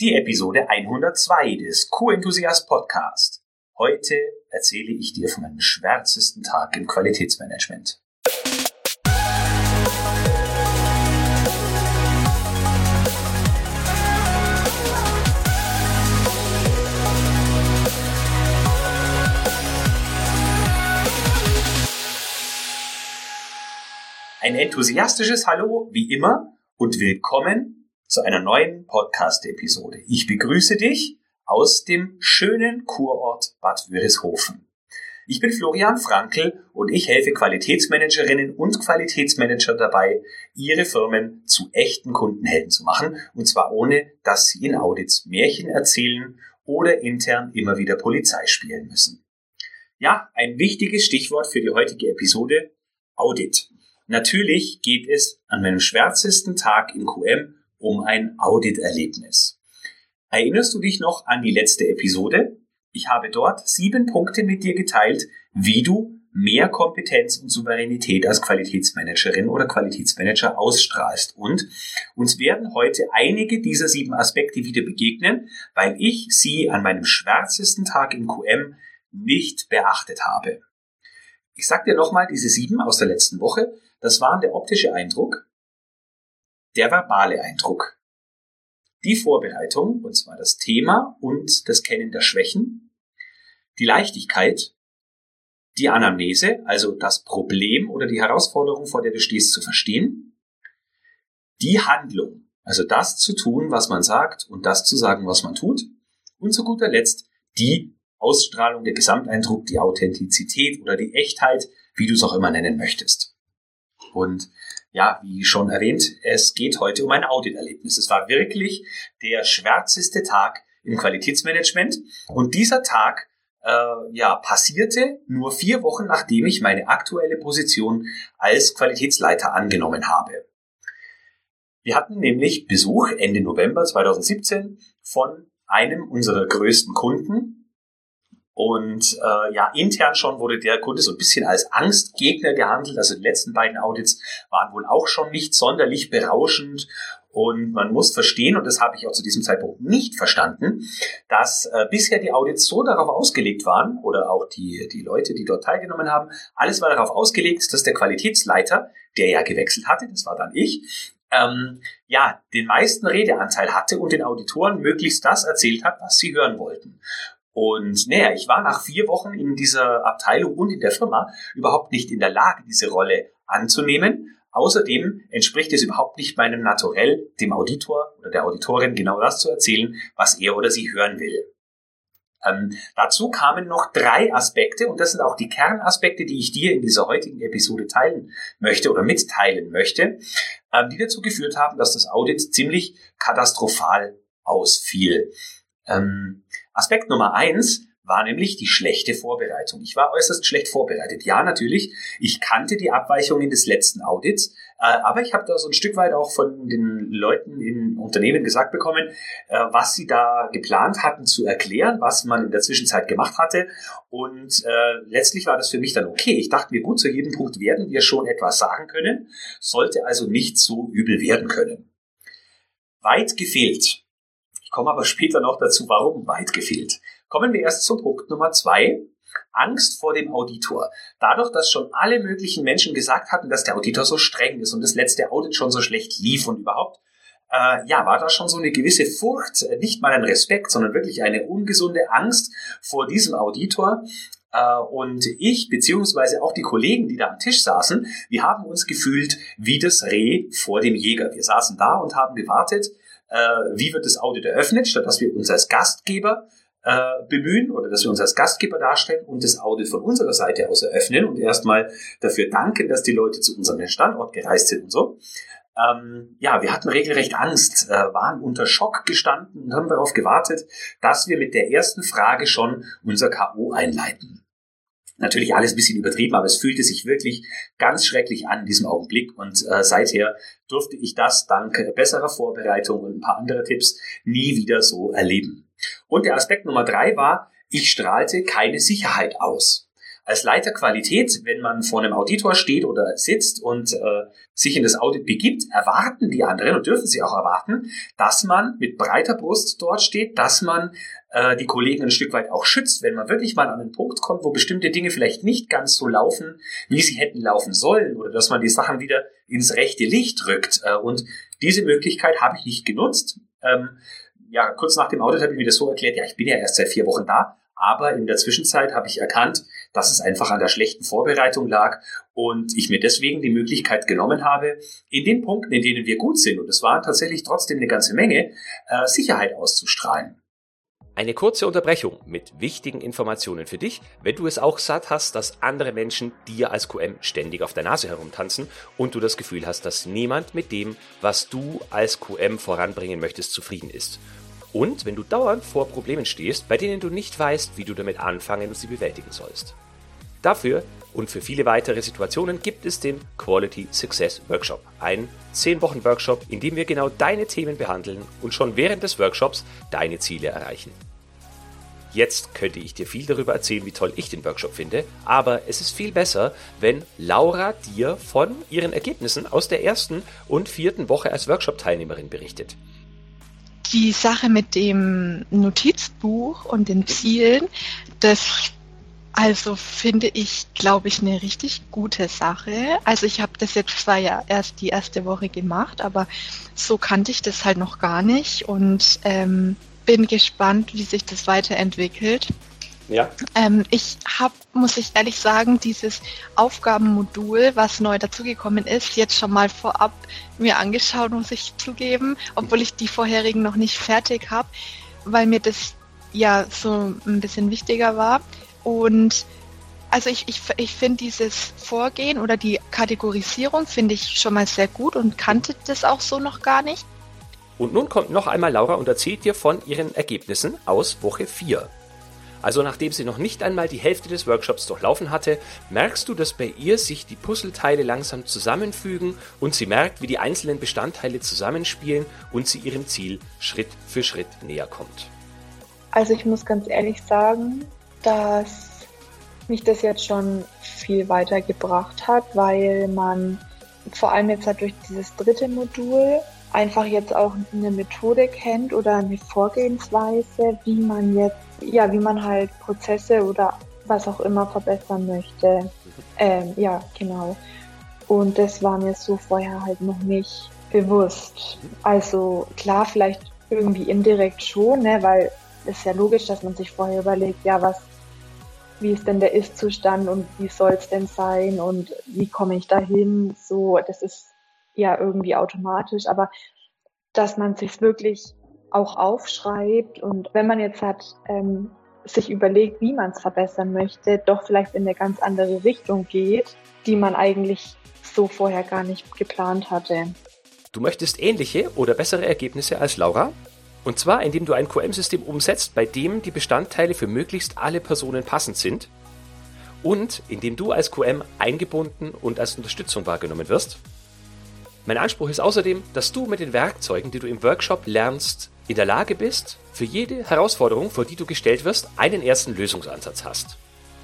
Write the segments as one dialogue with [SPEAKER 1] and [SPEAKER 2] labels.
[SPEAKER 1] die Episode 102 des Q-Enthusiast Podcast. Heute erzähle ich dir von meinem schwärzesten Tag im Qualitätsmanagement. Ein enthusiastisches Hallo, wie immer, und willkommen zu einer neuen Podcast-Episode. Ich begrüße dich aus dem schönen Kurort Bad Wörishofen. Ich bin Florian Frankl und ich helfe Qualitätsmanagerinnen und Qualitätsmanager dabei, ihre Firmen zu echten Kundenhelden zu machen, und zwar ohne, dass sie in Audits Märchen erzählen oder intern immer wieder Polizei spielen müssen. Ja, ein wichtiges Stichwort für die heutige Episode, Audit. Natürlich geht es an meinem schwärzesten Tag in QM um ein Auditerlebnis. Erinnerst du dich noch an die letzte Episode? Ich habe dort sieben Punkte mit dir geteilt, wie du mehr Kompetenz und Souveränität als Qualitätsmanagerin oder Qualitätsmanager ausstrahlst. Und uns werden heute einige dieser sieben Aspekte wieder begegnen, weil ich sie an meinem schwärzesten Tag in QM nicht beachtet habe. Ich sag dir nochmal diese sieben aus der letzten Woche. Das waren der optische Eindruck, der verbale Eindruck, die Vorbereitung, und zwar das Thema und das Kennen der Schwächen, die Leichtigkeit, die Anamnese, also das Problem oder die Herausforderung, vor der du stehst, zu verstehen, die Handlung, also das zu tun, was man sagt und das zu sagen, was man tut, und zu guter Letzt die Ausstrahlung, der Gesamteindruck, die Authentizität oder die Echtheit, wie du es auch immer nennen möchtest. Und ja, wie schon erwähnt, es geht heute um ein Auditerlebnis. Es war wirklich der schwärzeste Tag im Qualitätsmanagement und dieser Tag äh, ja passierte nur vier Wochen nachdem ich meine aktuelle Position als Qualitätsleiter angenommen habe. Wir hatten nämlich Besuch Ende November 2017 von einem unserer größten Kunden, und äh, ja, intern schon wurde der Kunde so ein bisschen als Angstgegner gehandelt. Also die letzten beiden Audits waren wohl auch schon nicht sonderlich berauschend. Und man muss verstehen, und das habe ich auch zu diesem Zeitpunkt nicht verstanden, dass äh, bisher die Audits so darauf ausgelegt waren, oder auch die, die Leute, die dort teilgenommen haben, alles war darauf ausgelegt, dass der Qualitätsleiter, der ja gewechselt hatte, das war dann ich, ähm, ja, den meisten Redeanteil hatte und den Auditoren möglichst das erzählt hat, was sie hören wollten. Und naja, ich war nach vier Wochen in dieser Abteilung und in der Firma überhaupt nicht in der Lage, diese Rolle anzunehmen. Außerdem entspricht es überhaupt nicht meinem Naturell, dem Auditor oder der Auditorin genau das zu erzählen, was er oder sie hören will. Ähm, dazu kamen noch drei Aspekte und das sind auch die Kernaspekte, die ich dir in dieser heutigen Episode teilen möchte oder mitteilen möchte, ähm, die dazu geführt haben, dass das Audit ziemlich katastrophal ausfiel. Ähm, Aspekt Nummer eins war nämlich die schlechte Vorbereitung. Ich war äußerst schlecht vorbereitet. Ja, natürlich, ich kannte die Abweichungen des letzten Audits, äh, aber ich habe da so ein Stück weit auch von den Leuten in Unternehmen gesagt bekommen, äh, was sie da geplant hatten zu erklären, was man in der Zwischenzeit gemacht hatte. Und äh, letztlich war das für mich dann okay. Ich dachte mir, gut, zu jedem Punkt werden wir schon etwas sagen können, sollte also nicht so übel werden können. Weit gefehlt ich komme aber später noch dazu, warum weit gefehlt. Kommen wir erst zum Punkt Nummer zwei. Angst vor dem Auditor. Dadurch, dass schon alle möglichen Menschen gesagt hatten, dass der Auditor so streng ist und das letzte Audit schon so schlecht lief und überhaupt, äh, ja, war da schon so eine gewisse Furcht, äh, nicht mal ein Respekt, sondern wirklich eine ungesunde Angst vor diesem Auditor. Äh, und ich, beziehungsweise auch die Kollegen, die da am Tisch saßen, wir haben uns gefühlt wie das Reh vor dem Jäger. Wir saßen da und haben gewartet, äh, wie wird das Audit eröffnet, statt dass wir uns als Gastgeber äh, bemühen oder dass wir uns als Gastgeber darstellen und das Audit von unserer Seite aus eröffnen und erstmal dafür danken, dass die Leute zu unserem Standort gereist sind und so. Ähm, ja, wir hatten regelrecht Angst, äh, waren unter Schock gestanden und haben darauf gewartet, dass wir mit der ersten Frage schon unser K.O. einleiten. Natürlich alles ein bisschen übertrieben, aber es fühlte sich wirklich ganz schrecklich an in diesem Augenblick und äh, seither durfte ich das dank besserer Vorbereitung und ein paar andere Tipps nie wieder so erleben. Und der Aspekt Nummer drei war, ich strahlte keine Sicherheit aus.
[SPEAKER 2] Als Leiter Qualität, wenn man vor einem Auditor steht oder sitzt und äh, sich in das Audit begibt, erwarten die anderen und dürfen sie auch erwarten, dass man mit breiter Brust dort steht, dass man äh, die Kollegen ein Stück weit auch schützt, wenn man wirklich mal an einen Punkt kommt, wo bestimmte Dinge vielleicht nicht ganz so laufen, wie sie hätten laufen sollen, oder dass man die Sachen wieder ins rechte Licht rückt. Äh, und diese Möglichkeit habe ich nicht genutzt. Ähm, ja, kurz nach dem Audit habe ich mir das so erklärt, ja, ich bin ja erst seit vier Wochen da, aber in der Zwischenzeit habe ich erkannt, dass es einfach an der schlechten Vorbereitung lag und ich mir deswegen die Möglichkeit genommen habe, in den Punkten, in denen wir gut sind, und es war tatsächlich trotzdem eine ganze Menge, äh, Sicherheit auszustrahlen.
[SPEAKER 1] Eine kurze Unterbrechung mit wichtigen Informationen für dich, wenn du es auch satt hast, dass andere Menschen dir als QM ständig auf der Nase herumtanzen und du das Gefühl hast, dass niemand mit dem, was du als QM voranbringen möchtest, zufrieden ist. Und wenn du dauernd vor Problemen stehst, bei denen du nicht weißt, wie du damit anfangen und sie bewältigen sollst. Dafür und für viele weitere Situationen gibt es den Quality Success Workshop. Ein 10-Wochen-Workshop, in dem wir genau deine Themen behandeln und schon während des Workshops deine Ziele erreichen. Jetzt könnte ich dir viel darüber erzählen, wie toll ich den Workshop finde, aber es ist viel besser, wenn Laura dir von ihren Ergebnissen aus der ersten und vierten Woche als Workshop-Teilnehmerin berichtet.
[SPEAKER 3] Die Sache mit dem Notizbuch und den Zielen, das also finde ich, glaube ich, eine richtig gute Sache. Also ich habe das jetzt zwar ja erst die erste Woche gemacht, aber so kannte ich das halt noch gar nicht und ähm, bin gespannt, wie sich das weiterentwickelt. Ja. Ähm, ich habe, muss ich ehrlich sagen, dieses Aufgabenmodul, was neu dazugekommen ist, jetzt schon mal vorab mir angeschaut, muss ich zugeben, obwohl ich die vorherigen noch nicht fertig habe, weil mir das ja so ein bisschen wichtiger war. Und also ich, ich, ich finde dieses Vorgehen oder die Kategorisierung finde ich schon mal sehr gut und kannte das auch so noch gar nicht.
[SPEAKER 1] Und nun kommt noch einmal Laura und erzählt dir von ihren Ergebnissen aus Woche 4. Also nachdem sie noch nicht einmal die Hälfte des Workshops durchlaufen hatte, merkst du, dass bei ihr sich die Puzzleteile langsam zusammenfügen und sie merkt, wie die einzelnen Bestandteile zusammenspielen und sie ihrem Ziel Schritt für Schritt näher kommt.
[SPEAKER 4] Also ich muss ganz ehrlich sagen, dass mich das jetzt schon viel weitergebracht hat, weil man vor allem jetzt halt durch dieses dritte Modul einfach jetzt auch eine Methode kennt oder eine Vorgehensweise, wie man jetzt, ja, wie man halt Prozesse oder was auch immer verbessern möchte. Ähm, ja, genau. Und das war mir so vorher halt noch nicht bewusst. Also klar, vielleicht irgendwie indirekt schon, ne, weil es ist ja logisch, dass man sich vorher überlegt, ja, was wie ist denn der Ist-Zustand und wie soll es denn sein und wie komme ich dahin? So, das ist ja irgendwie automatisch, aber dass man sich wirklich auch aufschreibt und wenn man jetzt hat, ähm, sich überlegt, wie man es verbessern möchte, doch vielleicht in eine ganz andere Richtung geht, die man eigentlich so vorher gar nicht geplant hatte.
[SPEAKER 1] Du möchtest ähnliche oder bessere Ergebnisse als Laura? Und zwar, indem du ein QM-System umsetzt, bei dem die Bestandteile für möglichst alle Personen passend sind und indem du als QM eingebunden und als Unterstützung wahrgenommen wirst. Mein Anspruch ist außerdem, dass du mit den Werkzeugen, die du im Workshop lernst, in der Lage bist, für jede Herausforderung, vor die du gestellt wirst, einen ersten Lösungsansatz hast.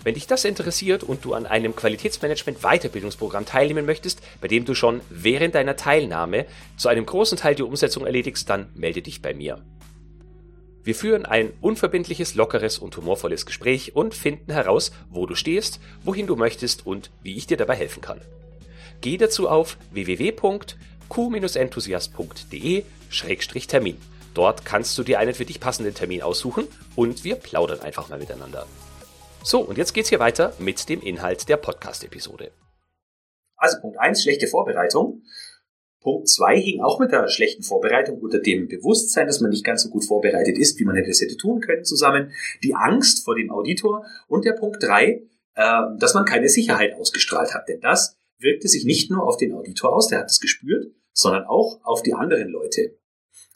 [SPEAKER 1] Wenn dich das interessiert und du an einem Qualitätsmanagement Weiterbildungsprogramm teilnehmen möchtest, bei dem du schon während deiner Teilnahme zu einem großen Teil die Umsetzung erledigst, dann melde dich bei mir. Wir führen ein unverbindliches, lockeres und humorvolles Gespräch und finden heraus, wo du stehst, wohin du möchtest und wie ich dir dabei helfen kann. Geh dazu auf www.q-enthusiast.de-termin. Dort kannst du dir einen für dich passenden Termin aussuchen und wir plaudern einfach mal miteinander. So, und jetzt geht's hier weiter mit dem Inhalt der Podcast-Episode.
[SPEAKER 2] Also Punkt eins schlechte Vorbereitung. Punkt zwei hing auch mit der schlechten Vorbereitung unter dem Bewusstsein, dass man nicht ganz so gut vorbereitet ist, wie man hätte es hätte tun können, zusammen. Die Angst vor dem Auditor. Und der Punkt drei, äh, dass man keine Sicherheit ausgestrahlt hat. Denn das wirkte sich nicht nur auf den Auditor aus, der hat es gespürt, sondern auch auf die anderen Leute.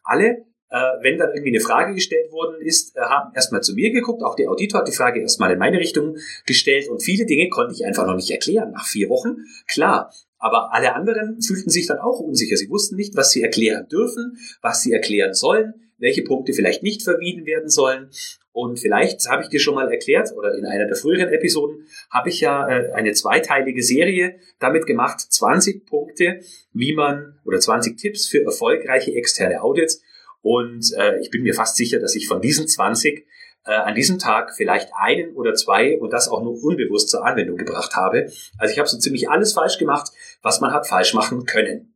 [SPEAKER 2] Alle äh, wenn dann irgendwie eine Frage gestellt worden ist, äh, haben erstmal zu mir geguckt, auch der Auditor hat die Frage erstmal in meine Richtung gestellt und viele Dinge konnte ich einfach noch nicht erklären nach vier Wochen. Klar, aber alle anderen fühlten sich dann auch unsicher. Sie wussten nicht, was sie erklären dürfen, was sie erklären sollen,
[SPEAKER 1] welche Punkte vielleicht nicht vermieden werden sollen. Und vielleicht habe ich dir schon mal erklärt, oder in einer der früheren Episoden, habe ich ja äh, eine zweiteilige Serie damit gemacht, 20 Punkte, wie man, oder 20 Tipps für erfolgreiche externe Audits. Und äh, ich bin mir fast sicher, dass ich von diesen 20 äh, an diesem Tag vielleicht einen oder zwei und das auch nur unbewusst zur Anwendung gebracht habe. Also ich habe so ziemlich alles falsch gemacht, was man hat falsch machen können.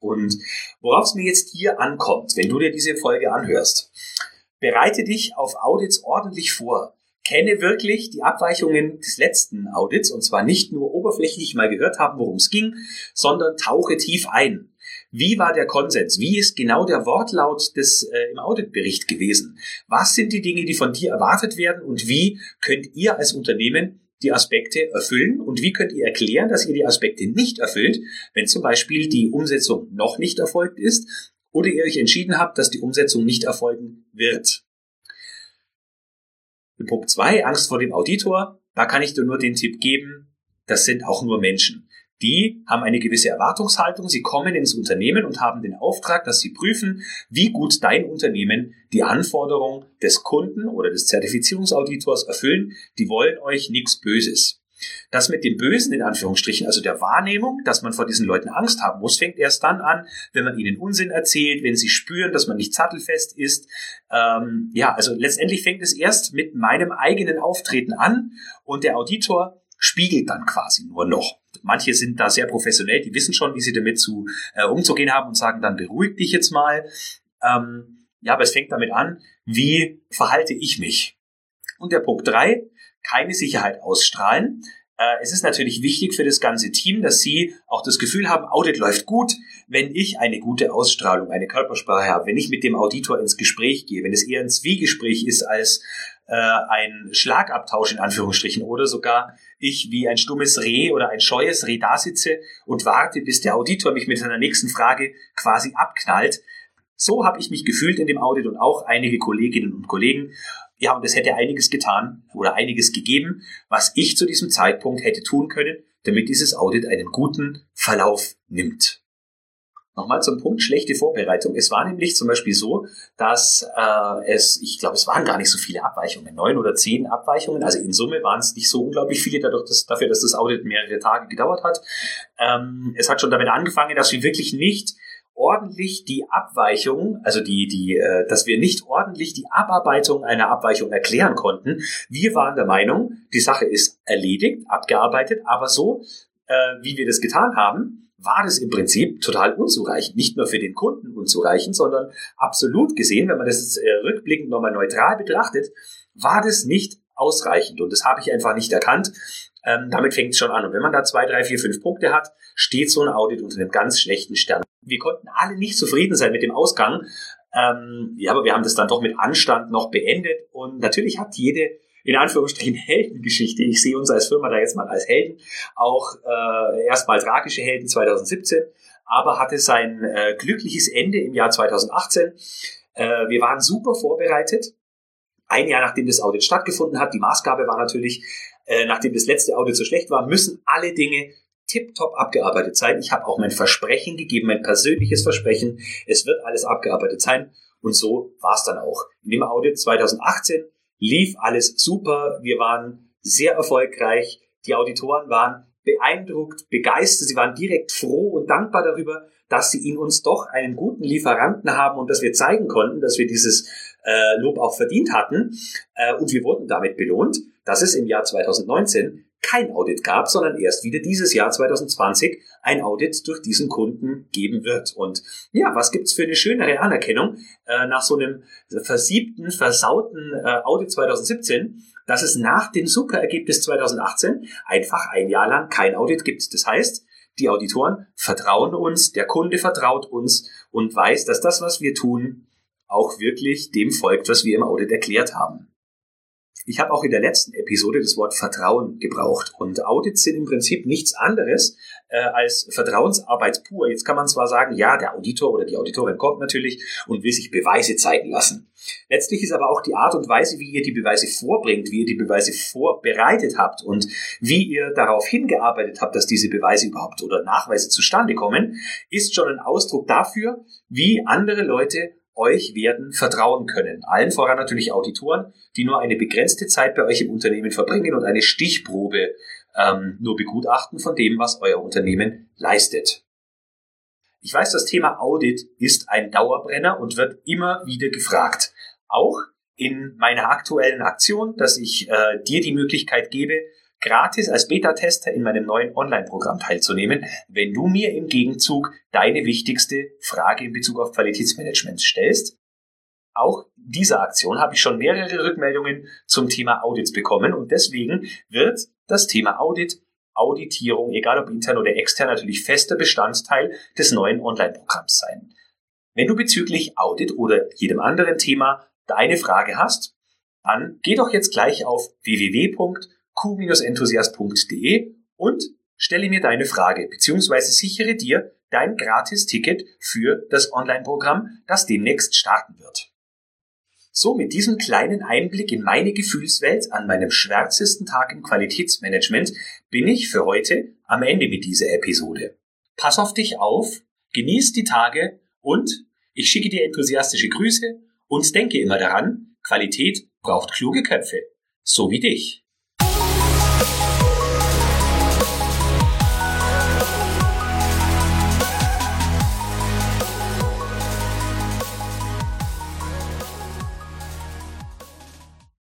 [SPEAKER 1] Und worauf es mir jetzt hier ankommt, wenn du dir diese Folge anhörst, bereite dich auf Audits ordentlich vor. Kenne wirklich die Abweichungen des letzten Audits und zwar nicht nur oberflächlich mal gehört haben, worum es ging, sondern tauche tief ein. Wie war der Konsens? Wie ist genau der Wortlaut des äh, im Auditbericht gewesen? Was sind die Dinge, die von dir erwartet werden und wie könnt ihr als Unternehmen die Aspekte erfüllen und wie könnt ihr erklären, dass ihr die Aspekte nicht erfüllt, wenn zum Beispiel die Umsetzung noch nicht erfolgt ist oder ihr euch entschieden habt, dass die Umsetzung nicht erfolgen wird. In Punkt zwei Angst vor dem Auditor. Da kann ich dir nur den Tipp geben, das sind auch nur Menschen. Die haben eine gewisse Erwartungshaltung, sie kommen ins Unternehmen und haben den Auftrag, dass sie prüfen, wie gut dein Unternehmen die Anforderung des Kunden oder des Zertifizierungsauditors erfüllen. Die wollen euch nichts Böses. Das mit dem Bösen in Anführungsstrichen, also der Wahrnehmung, dass man vor diesen Leuten Angst haben muss, fängt erst dann an, wenn man ihnen Unsinn erzählt, wenn sie spüren, dass man nicht sattelfest ist. Ähm, ja, also letztendlich fängt es erst mit meinem eigenen Auftreten an und der Auditor spiegelt dann quasi nur noch. Manche sind da sehr professionell, die wissen schon, wie sie damit zu äh, umzugehen haben und sagen dann, beruhig dich jetzt mal. Ähm, ja, aber es fängt damit an, wie verhalte ich mich? Und der Punkt drei, keine Sicherheit ausstrahlen. Äh, es ist natürlich wichtig für das ganze Team, dass sie auch das Gefühl haben, Audit läuft gut, wenn ich eine gute Ausstrahlung, eine Körpersprache habe, wenn ich mit dem Auditor ins Gespräch gehe, wenn es eher ein Zwiegespräch ist als äh, ein Schlagabtausch in Anführungsstrichen oder sogar ich wie ein stummes Reh oder ein scheues Reh da sitze und warte, bis der Auditor mich mit seiner nächsten Frage quasi abknallt. So habe ich mich gefühlt in dem Audit und auch einige Kolleginnen und Kollegen. Ja, und es hätte einiges getan oder einiges gegeben, was ich zu diesem Zeitpunkt hätte tun können, damit dieses Audit einen guten Verlauf nimmt. Nochmal zum Punkt schlechte Vorbereitung. Es war nämlich zum Beispiel so, dass äh, es, ich glaube, es waren gar nicht so viele Abweichungen, neun oder zehn Abweichungen. Also in Summe waren es nicht so unglaublich viele, dadurch, dass, dafür, dass das Audit mehrere Tage gedauert hat. Ähm, es hat schon damit angefangen, dass wir wirklich nicht ordentlich die Abweichung, also die, die, äh, dass wir nicht ordentlich die Abarbeitung einer Abweichung erklären konnten. Wir waren der Meinung, die Sache ist erledigt, abgearbeitet, aber so, äh, wie wir das getan haben, war das im Prinzip total unzureichend. Nicht nur für den Kunden unzureichend, sondern absolut gesehen, wenn man das jetzt äh, rückblickend nochmal neutral betrachtet, war das nicht ausreichend. Und das habe ich einfach nicht erkannt. Ähm, damit fängt es schon an. Und wenn man da zwei, drei, vier, fünf Punkte hat, steht so ein Audit unter einem ganz schlechten Stern. Wir konnten alle nicht zufrieden sein mit dem Ausgang. Ähm, ja, aber wir haben das dann doch mit Anstand noch beendet. Und natürlich hat jede in Anführungsstrichen Heldengeschichte. Ich sehe uns als Firma da jetzt mal als Helden, auch äh, erstmal tragische Helden 2017, aber hatte sein äh, glückliches Ende im Jahr 2018. Äh, wir waren super vorbereitet. Ein Jahr nachdem das Audit stattgefunden hat, die Maßgabe war natürlich, äh, nachdem das letzte Audit so schlecht war, müssen alle Dinge tiptop abgearbeitet sein. Ich habe auch mein Versprechen gegeben, mein persönliches Versprechen. Es wird alles abgearbeitet sein. Und so war es dann auch. In dem Audit 2018 lief alles super. Wir waren sehr erfolgreich. Die Auditoren waren beeindruckt, begeistert. Sie waren direkt froh und dankbar darüber, dass sie in uns doch einen guten Lieferanten haben und dass wir zeigen konnten, dass wir dieses äh, Lob auch verdient hatten. Äh, und wir wurden damit belohnt, dass es im Jahr 2019 kein Audit gab, sondern erst wieder dieses Jahr 2020 ein Audit durch diesen Kunden geben wird. Und ja, was gibt's für eine schönere Anerkennung äh, nach so einem versiebten, versauten äh, Audit 2017, dass es nach dem Superergebnis 2018 einfach ein Jahr lang kein Audit gibt. Das heißt, die Auditoren vertrauen uns, der Kunde vertraut uns und weiß, dass das, was wir tun, auch wirklich dem folgt, was wir im Audit erklärt haben. Ich habe auch in der letzten Episode das Wort Vertrauen gebraucht. Und Audits sind im Prinzip nichts anderes äh, als Vertrauensarbeit pur. Jetzt kann man zwar sagen, ja, der Auditor oder die Auditorin kommt natürlich und will sich Beweise zeigen lassen. Letztlich ist aber auch die Art und Weise, wie ihr die Beweise vorbringt, wie ihr die Beweise vorbereitet habt und wie ihr darauf hingearbeitet habt, dass diese Beweise überhaupt oder Nachweise zustande kommen, ist schon ein Ausdruck dafür, wie andere Leute euch werden vertrauen können. Allen voran natürlich Auditoren, die nur eine begrenzte Zeit bei euch im Unternehmen verbringen und eine Stichprobe ähm, nur begutachten von dem, was euer Unternehmen leistet. Ich weiß, das Thema Audit ist ein Dauerbrenner und wird immer wieder gefragt. Auch in meiner aktuellen Aktion, dass ich äh, dir die Möglichkeit gebe, gratis als Beta-Tester in meinem neuen Online-Programm teilzunehmen, wenn du mir im Gegenzug deine wichtigste Frage in Bezug auf Qualitätsmanagement stellst. Auch dieser Aktion habe ich schon mehrere Rückmeldungen zum Thema Audits bekommen und deswegen wird das Thema Audit, Auditierung, egal ob intern oder extern, natürlich fester Bestandteil des neuen Online-Programms sein. Wenn du bezüglich Audit oder jedem anderen Thema deine Frage hast, dann geh doch jetzt gleich auf www q-enthusiast.de und stelle mir deine Frage bzw. sichere dir dein Gratis-Ticket für das Online-Programm, das demnächst starten wird. So, mit diesem kleinen Einblick in meine Gefühlswelt an meinem schwärzesten Tag im Qualitätsmanagement bin ich für heute am Ende mit dieser Episode. Pass auf dich auf, genieß die Tage und ich schicke dir enthusiastische Grüße und denke immer daran, Qualität braucht kluge Köpfe, so wie dich.